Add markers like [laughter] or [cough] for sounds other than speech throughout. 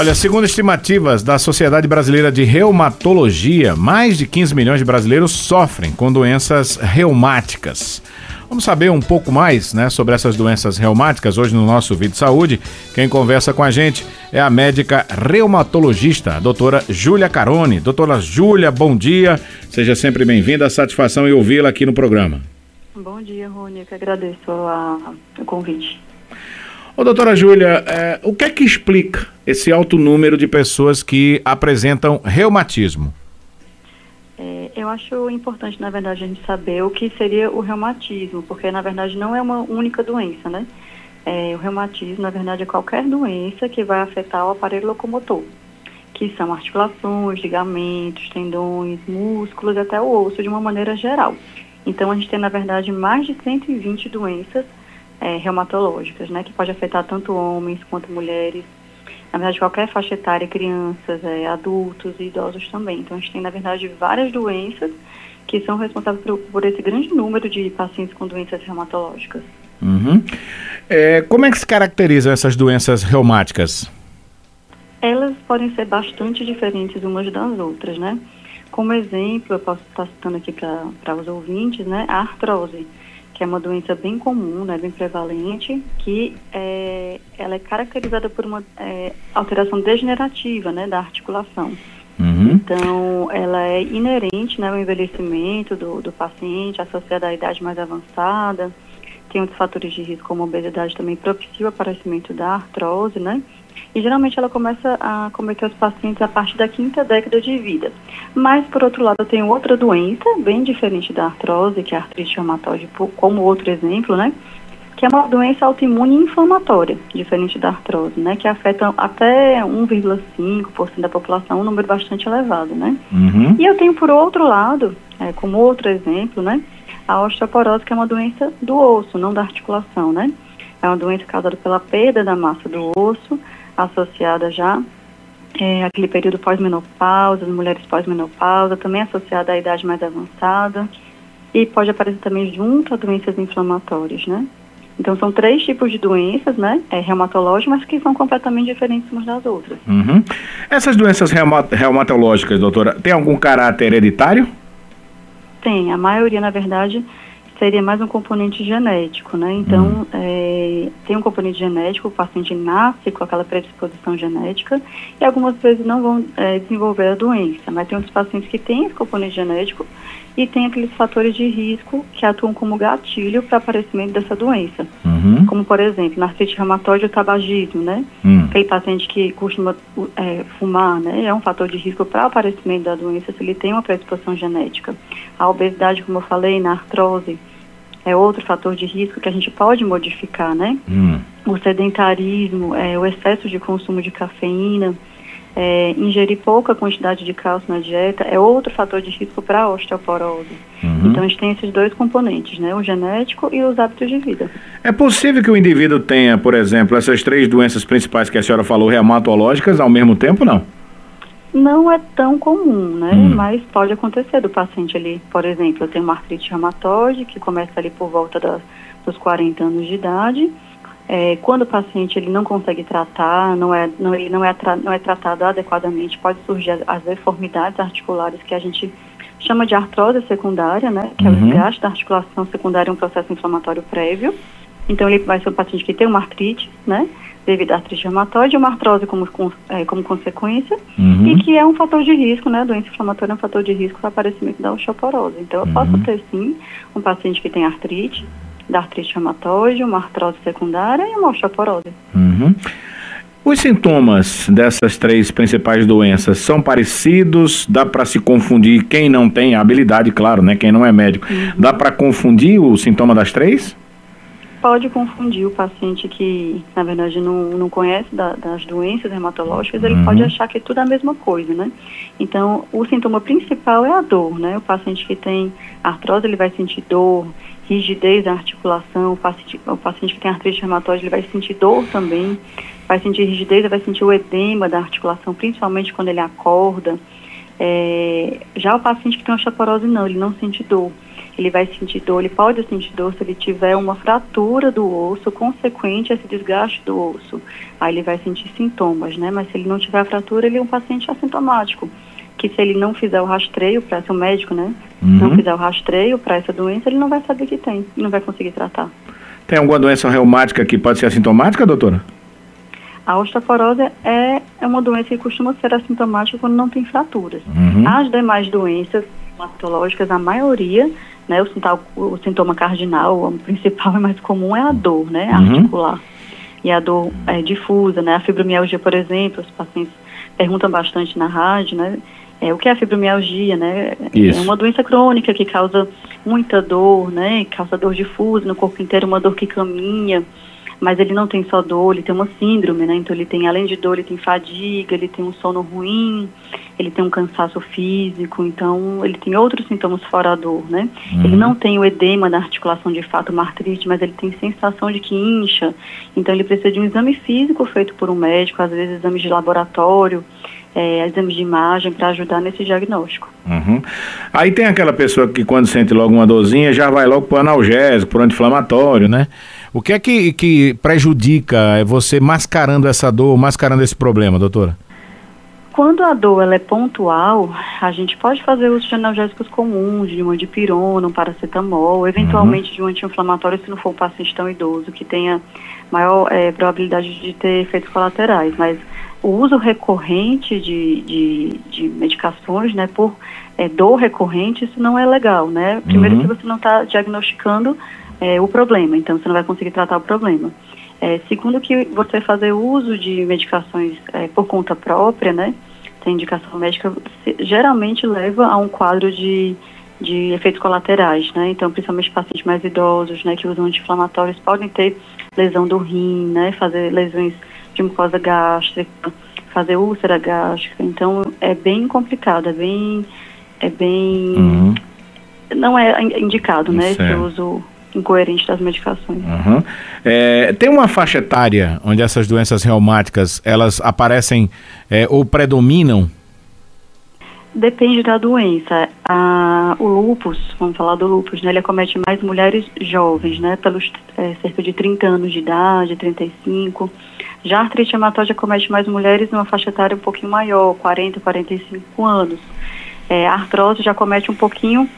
Olha, segundo estimativas da Sociedade Brasileira de Reumatologia, mais de 15 milhões de brasileiros sofrem com doenças reumáticas. Vamos saber um pouco mais né, sobre essas doenças reumáticas hoje no nosso Vídeo Saúde. Quem conversa com a gente é a médica reumatologista, a doutora Júlia Carone. Doutora Júlia, bom dia. Seja sempre bem-vinda. Satisfação em ouvi-la aqui no programa. Bom dia, Rony. Eu que agradeço a, o convite. Ô, doutora Júlia, é, o que é que explica esse alto número de pessoas que apresentam reumatismo? É, eu acho importante, na verdade, a gente saber o que seria o reumatismo, porque, na verdade, não é uma única doença, né? É, o reumatismo, na verdade, é qualquer doença que vai afetar o aparelho locomotor, que são articulações, ligamentos, tendões, músculos, até o osso, de uma maneira geral. Então, a gente tem, na verdade, mais de 120 doenças é, reumatológicas, né? Que pode afetar tanto homens quanto mulheres, na verdade, qualquer faixa etária, crianças, é, adultos e idosos também. Então, a gente tem, na verdade, várias doenças que são responsáveis por, por esse grande número de pacientes com doenças reumatológicas. Uhum. É, como é que se caracterizam essas doenças reumáticas? Elas podem ser bastante diferentes umas das outras, né? Como exemplo, eu posso estar citando aqui para os ouvintes, né? A artrose que é uma doença bem comum, né, bem prevalente, que é, ela é caracterizada por uma é, alteração degenerativa né, da articulação. Uhum. Então, ela é inerente né, ao envelhecimento do, do paciente, associada à idade mais avançada. Tem outros fatores de risco, como a obesidade, também propicia o aparecimento da artrose, né? E geralmente ela começa a cometer os pacientes a partir da quinta década de vida. Mas, por outro lado, eu tenho outra doença, bem diferente da artrose, que é a artrite reumatoide, como outro exemplo, né? Que é uma doença autoimune inflamatória, diferente da artrose, né? Que afeta até 1,5% da população, um número bastante elevado, né? Uhum. E eu tenho, por outro lado, é, como outro exemplo, né? A osteoporose, que é uma doença do osso, não da articulação, né? É uma doença causada pela perda da massa do osso, associada já é, aquele período pós-menopausa, as mulheres pós-menopausa, também associada à idade mais avançada e pode aparecer também junto a doenças inflamatórias, né? Então são três tipos de doenças, né? É, reumatológicas, mas que são completamente diferentes umas das outras. Uhum. Essas doenças reumatológicas, doutora, tem algum caráter hereditário? Tem, a maioria, na verdade, seria mais um componente genético, né? Então, hum. é, tem um componente genético, o paciente nasce com aquela predisposição genética e algumas vezes não vão é, desenvolver a doença, mas tem outros pacientes que têm esse componente genético e tem aqueles fatores de risco que atuam como gatilho para aparecimento dessa doença. Uhum. Como, por exemplo, na artrite reumatoide, o tabagismo, né? Uhum. Aquele paciente que costuma é, fumar, né? É um fator de risco para aparecimento da doença se ele tem uma predisposição genética. A obesidade, como eu falei, na artrose, é outro fator de risco que a gente pode modificar, né? Hum. O sedentarismo, é, o excesso de consumo de cafeína, é, ingerir pouca quantidade de cálcio na dieta é outro fator de risco para a osteoporose. Uhum. Então a gente tem esses dois componentes, né? O genético e os hábitos de vida. É possível que o indivíduo tenha, por exemplo, essas três doenças principais que a senhora falou, reumatológicas, ao mesmo tempo, não? Não é tão comum, né? Hum. Mas pode acontecer do paciente ali, por exemplo, eu tenho uma artrite reumatoide que começa ali por volta da, dos 40 anos de idade. É, quando o paciente ele não consegue tratar, não é, não, ele não é, tra, não é tratado adequadamente, pode surgir as, as, deformidades articulares que a gente chama de artrose secundária, né? Que é o uhum. desgaste da articulação secundária, um processo inflamatório prévio. Então ele vai ser um paciente que tem uma artrite, né? devido à artrite reumatoide, uma artrose como, é, como consequência, uhum. E que é um fator de risco, né? A doença inflamatória é um fator de risco para aparecimento da osteoporose. Então, eu uhum. posso ter, sim, um paciente que tem artrite, da artrite reumatoide, uma artrose secundária e uma osteoporose. Uhum. Os sintomas dessas três principais doenças são parecidos? Dá para se confundir quem não tem habilidade, claro, né? Quem não é médico. Uhum. Dá para confundir o sintoma das três? Pode confundir o paciente que, na verdade, não, não conhece da, das doenças hematológicas, ele uhum. pode achar que é tudo a mesma coisa, né? Então, o sintoma principal é a dor, né? O paciente que tem artrose, ele vai sentir dor, rigidez da articulação, o paciente, o paciente que tem artrite reumatoide, ele vai sentir dor também, vai sentir rigidez, vai sentir o edema da articulação, principalmente quando ele acorda, É, já o paciente que tem osteoporose não, ele não sente dor. Ele vai sentir dor, ele pode sentir dor se ele tiver uma fratura do osso consequente a esse desgaste do osso. Aí ele vai sentir sintomas, né? Mas se ele não tiver a fratura, ele é um paciente assintomático. Que se ele não fizer o rastreio para ser um médico, né? Uhum. Não fizer o rastreio para essa doença, ele não vai saber que tem e não vai conseguir tratar. Tem alguma doença reumática que pode ser assintomática, doutora? A osteoporose é, é uma doença que costuma ser assintomática quando não tem fraturas. Uhum. As demais doenças hematológicas, a maioria, né, o, sintoma, o sintoma cardinal, o principal e [laughs] mais comum é a dor, né, uhum. articular. E a dor é difusa, né, a fibromialgia, por exemplo, os pacientes perguntam bastante na rádio, né, é, o que é a fibromialgia, né? Isso. É uma doença crônica que causa muita dor, né? Causa dor difusa no corpo inteiro, uma dor que caminha, mas ele não tem só dor, ele tem uma síndrome, né? Então ele tem, além de dor, ele tem fadiga, ele tem um sono ruim, ele tem um cansaço físico, então ele tem outros sintomas fora a dor, né? Uhum. Ele não tem o edema da articulação de fato, uma artrite, mas ele tem sensação de que incha, então ele precisa de um exame físico feito por um médico, às vezes exames de laboratório, é, exames de imagem para ajudar nesse diagnóstico. Uhum. Aí tem aquela pessoa que quando sente logo uma dorzinha já vai logo para analgésico, para anti-inflamatório, né? O que é que, que prejudica você mascarando essa dor, mascarando esse problema, doutora? Quando a dor ela é pontual, a gente pode fazer uso de analgésicos comuns, de uma dipirona, um paracetamol, eventualmente uhum. de um anti-inflamatório se não for um paciente tão idoso que tenha maior é, probabilidade de ter efeitos colaterais. Mas o uso recorrente de, de, de medicações, né, por é, dor recorrente, isso não é legal, né? Primeiro uhum. que você não está diagnosticando é, o problema, então você não vai conseguir tratar o problema. É, segundo que você fazer uso de medicações é, por conta própria, né, sem indicação médica, geralmente leva a um quadro de, de efeitos colaterais, né, então principalmente pacientes mais idosos, né, que usam anti-inflamatórios podem ter lesão do rim, né, fazer lesões de mucosa gástrica, fazer úlcera gástrica, então é bem complicado, é bem, é bem, uhum. não é indicado, né, esse uso incoerente das medicações. Uhum. É, tem uma faixa etária onde essas doenças reumáticas elas aparecem é, ou predominam? Depende da doença. O lupus, vamos falar do lupus, né? Ele acomete mais mulheres jovens, né? Pelos é, cerca de 30 anos de idade, 35. Já a artrite hematóide acomete mais mulheres numa faixa etária um pouquinho maior, 40, 45 anos. É, a artrose já comete um pouquinho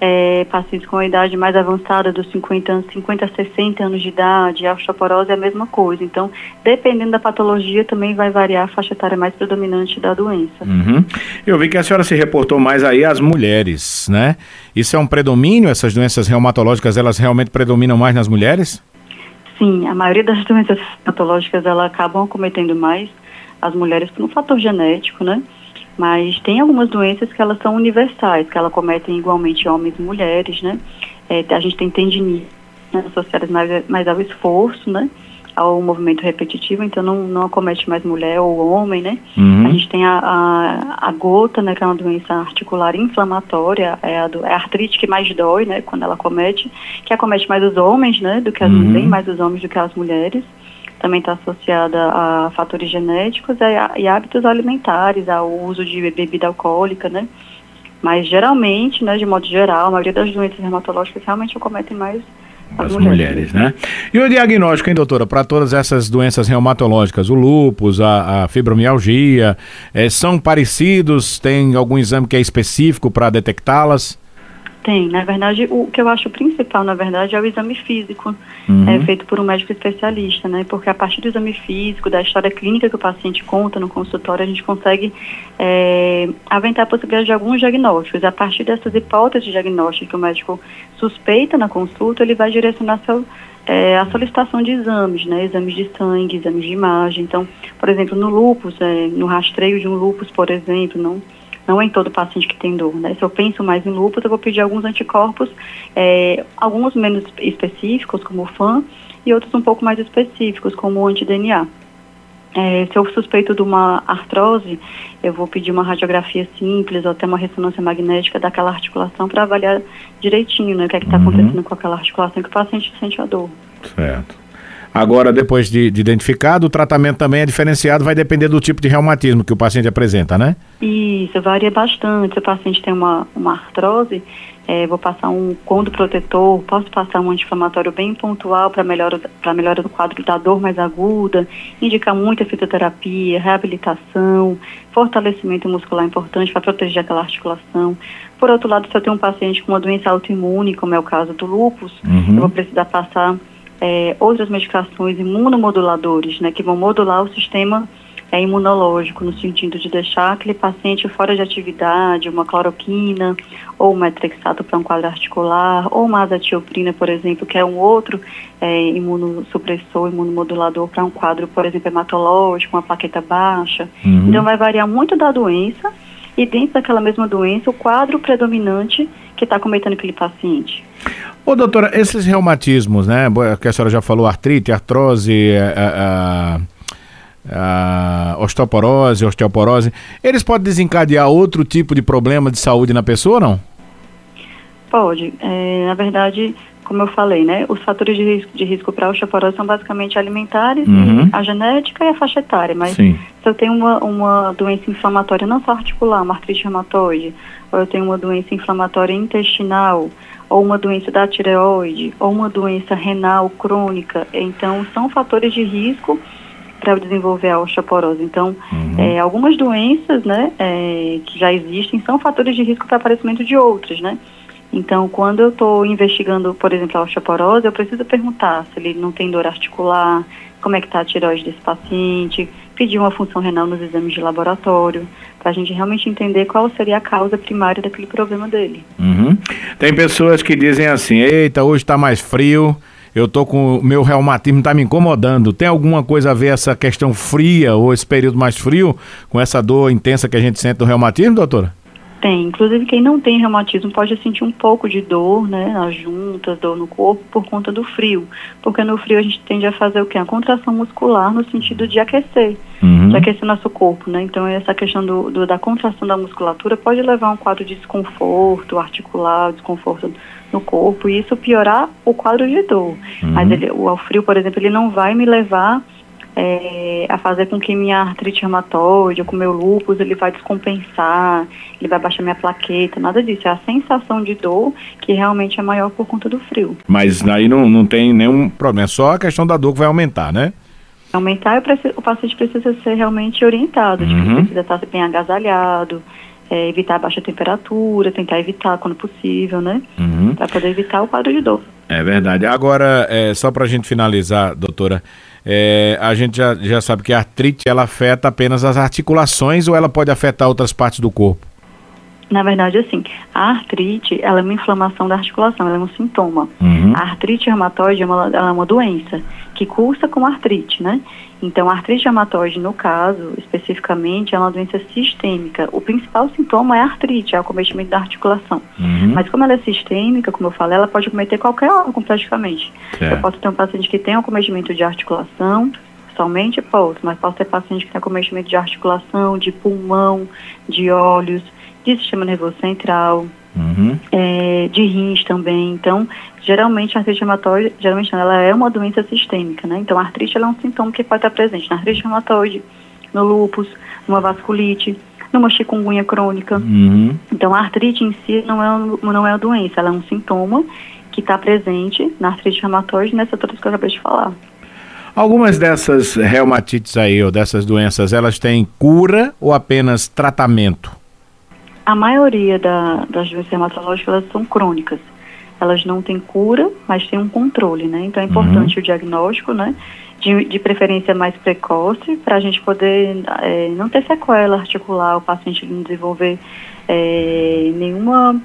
é, pacientes com a idade mais avançada, dos 50 anos, 50 a 60 anos de idade, a osteoporose é a mesma coisa. Então, dependendo da patologia, também vai variar a faixa etária mais predominante da doença. Uhum. Eu vi que a senhora se reportou mais aí às mulheres, né? Isso é um predomínio? Essas doenças reumatológicas, elas realmente predominam mais nas mulheres? Sim, a maioria das [laughs] doenças reumatológicas, elas acabam cometendo mais as mulheres por um fator genético, né? Mas tem algumas doenças que elas são universais, que elas cometem igualmente homens e mulheres, né? É, a gente tem tendinite né, associadas mais, mais ao esforço, né? Ao movimento repetitivo, então não, não acomete mais mulher ou homem, né? Uhum. A gente tem a, a, a, gota, né? Que é uma doença articular inflamatória, é a, do, é a artrite que mais dói, né? Quando ela comete, que acomete mais os homens, né? Do que as, uhum. bem mais os homens do que as mulheres também está associada a fatores genéticos e, hábitos alimentares, ao uso de bebida alcoólica, né? Mas geralmente, né, de modo geral, a maioria das doenças reumatológicas realmente acometem mais as, as mulheres. mulheres. né? E o diagnóstico, hein, doutora, para todas essas doenças reumatológicas, o lúpus, a, a fibromialgia, é, são parecidos? Tem algum exame que é específico para detectá-las? Tem, na verdade, o que eu acho principal, na verdade, é o exame físico, uhum. é, feito por um médico especialista, né? Porque a partir do exame físico, da história clínica que o paciente conta no consultório, a gente consegue é, aventar a possibilidade de alguns diagnósticos. A partir dessas hipóteses diagnósticas que o médico suspeita na consulta, ele vai direcionar seu, é, a solicitação de exames, né? Exames de sangue, exames de imagem. Então, por exemplo, no lúpus, é, no rastreio de um lúpus, por exemplo, não não é em todo paciente que tem dor, né? Se eu penso mais em lúpus, eu vou pedir alguns anticorpos, é, alguns menos específicos, como o FAN, e outros um pouco mais específicos, como o anti-DNA. É, se eu suspeito de uma artrose, eu vou pedir uma radiografia simples ou até uma ressonância magnética daquela articulação para avaliar direitinho né, o que é está uhum. acontecendo com aquela articulação que o paciente sente a dor. Certo. Agora, depois de, de, identificado, o tratamento também é diferenciado, vai depender do tipo de reumatismo que o paciente apresenta, né? Isso, varia bastante. Se o paciente tem uma, uma artrose, é, vou passar um condo protetor, posso passar um anti-inflamatório bem pontual para melhora, melhora do quadro da dor mais aguda, indicar muita fitoterapia, reabilitação, fortalecimento muscular importante para proteger aquela articulação. Por outro lado, se eu tenho um paciente com uma doença autoimune, como é o caso do lúpus, uhum. eu vou precisar passar é, outras medicações imunomoduladores, né, que vão modular o sistema é, imunológico, no sentido de deixar aquele paciente fora de atividade, uma cloroquina, ou uma metrexato para um quadro articular, ou uma azatioprina, por exemplo, que é um outro é, imunossupressor, imunomodulador para um quadro, por exemplo, hematológico, uma plaqueta baixa. Uhum. Então vai variar muito da doença e dentro daquela mesma doença, o quadro predominante que está cometendo aquele paciente. Ô, doutora, esses reumatismos, né? Que a senhora já falou, artrite, artrose, a, a, a osteoporose, osteoporose, eles podem desencadear outro tipo de problema de saúde na pessoa ou não? Pode. É, na verdade, como eu falei, né, os fatores de risco, de risco para a osteoporose são basicamente alimentares, uhum. a genética e a faixa etária. Mas Sim. se eu tenho uma, uma doença inflamatória não só articular, uma artrite reumatoide, ou eu tenho uma doença inflamatória intestinal, ou uma doença da tireoide, ou uma doença renal crônica, então são fatores de risco para desenvolver a osteoporose. Então, uhum. é, algumas doenças, né, é, que já existem são fatores de risco para aparecimento de outras, né? Então, quando eu estou investigando, por exemplo, a osteoporose, eu preciso perguntar se ele não tem dor articular, como é que está a tireoide desse paciente, pedir uma função renal nos exames de laboratório, para a gente realmente entender qual seria a causa primária daquele problema dele. Uhum. Tem pessoas que dizem assim, eita, hoje está mais frio, eu tô com meu reumatismo está me incomodando. Tem alguma coisa a ver essa questão fria ou esse período mais frio com essa dor intensa que a gente sente no reumatismo, doutora? Tem. Inclusive, quem não tem reumatismo pode sentir um pouco de dor, né, nas juntas, dor no corpo, por conta do frio. Porque no frio a gente tende a fazer o quê? A contração muscular no sentido de aquecer, uhum. de aquecer nosso corpo, né? Então, essa questão do, do, da contração da musculatura pode levar a um quadro de desconforto articular, desconforto no corpo, e isso piorar o quadro de dor. Uhum. Mas ele, o, o frio, por exemplo, ele não vai me levar é, a fazer com que minha artrite reumatoide com meu lúpus ele vai descompensar, ele vai baixar minha plaqueta, nada disso. É a sensação de dor que realmente é maior por conta do frio. Mas aí não, não tem nenhum problema, é só a questão da dor que vai aumentar, né? Aumentar, preciso, o paciente precisa ser realmente orientado, uhum. tipo, precisa estar bem agasalhado, é, evitar a baixa temperatura, tentar evitar quando possível, né? Uhum. Para poder evitar o quadro de dor. É verdade. Agora, é, só para a gente finalizar, doutora, é, a gente já, já sabe que a artrite ela afeta apenas as articulações ou ela pode afetar outras partes do corpo? Na verdade, assim, a artrite, ela é uma inflamação da articulação, ela é um sintoma. Uhum. A artrite reumatoide é uma, ela é uma doença que cursa com artrite, né? Então, a artrite reumatoide, no caso, especificamente, é uma doença sistêmica. O principal sintoma é a artrite, é o cometimento da articulação. Uhum. Mas como ela é sistêmica, como eu falei, ela pode cometer qualquer órgão praticamente. É. Eu posso ter um paciente que tem um cometimento de articulação, somente posso, mas posso ter paciente que tem cometimento de articulação, de pulmão, de olhos, de sistema nervoso central, uhum. é, de rins também. Então, geralmente a artrite reumatoide, geralmente ela é uma doença sistêmica, né? Então, a artrite é um sintoma que pode estar presente na artrite reumatoide, no lúpus, numa vasculite, numa chikungunya crônica. Uhum. Então, a artrite em si não é, não é uma doença, ela é um sintoma que está presente na artrite reumatoide nessa todas que eu acabei de falar. Algumas dessas reumatites aí, ou dessas doenças, elas têm cura ou apenas tratamento? A maioria da, das doenças hematológicas elas são crônicas. Elas não têm cura, mas têm um controle, né? Então é importante uhum. o diagnóstico, né? De, de preferência mais precoce, para a gente poder é, não ter sequela articular, o paciente não desenvolver é, nenhuma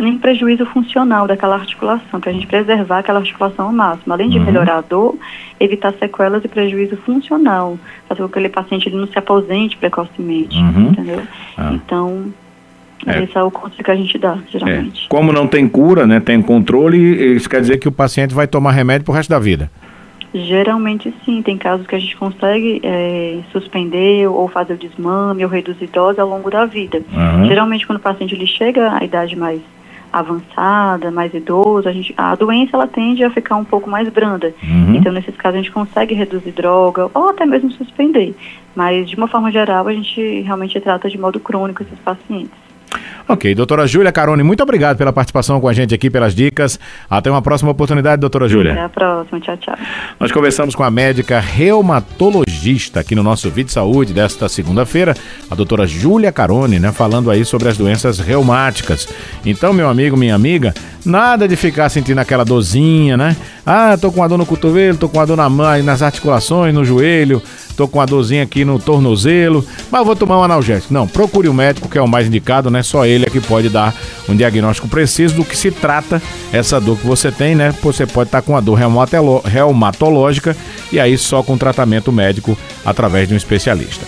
nenhum prejuízo funcional daquela articulação, para a gente preservar aquela articulação ao máximo. Além de uhum. melhorar a dor, evitar sequelas e prejuízo funcional, fazer com que aquele paciente ele não se aposente precocemente, uhum. entendeu? Ah. Então, é. Esse é o conselho que a gente dá, geralmente. É. Como não tem cura, né, tem controle, isso quer dizer que o paciente vai tomar remédio pro resto da vida? Geralmente sim, tem casos que a gente consegue é, suspender ou fazer o desmame ou reduzir dose ao longo da vida. Uhum. Geralmente quando o paciente ele chega à idade mais avançada, mais idoso, a, gente, a doença ela tende a ficar um pouco mais branda. Uhum. Então, nesses casos, a gente consegue reduzir droga ou até mesmo suspender. Mas, de uma forma geral, a gente realmente trata de modo crônico esses pacientes. Ok, doutora Júlia Carone, muito obrigado pela participação com a gente aqui, pelas dicas. Até uma próxima oportunidade, doutora Júlia. Até a próxima, tchau, tchau. Nós conversamos com a médica reumatologista aqui no nosso Vídeo Saúde desta segunda-feira, a doutora Júlia Carone, né, falando aí sobre as doenças reumáticas. Então, meu amigo, minha amiga, nada de ficar sentindo aquela dorzinha, né? Ah, tô com uma dor no cotovelo, tô com uma dor na mão, nas articulações, no joelho, tô com uma dorzinha aqui no tornozelo, mas vou tomar um analgésico. Não, procure o médico, que é o mais indicado, né? Só ele é que pode dar um diagnóstico preciso do que se trata essa dor que você tem, né? Você pode estar com uma dor reumatológica e aí só com tratamento médico através de um especialista.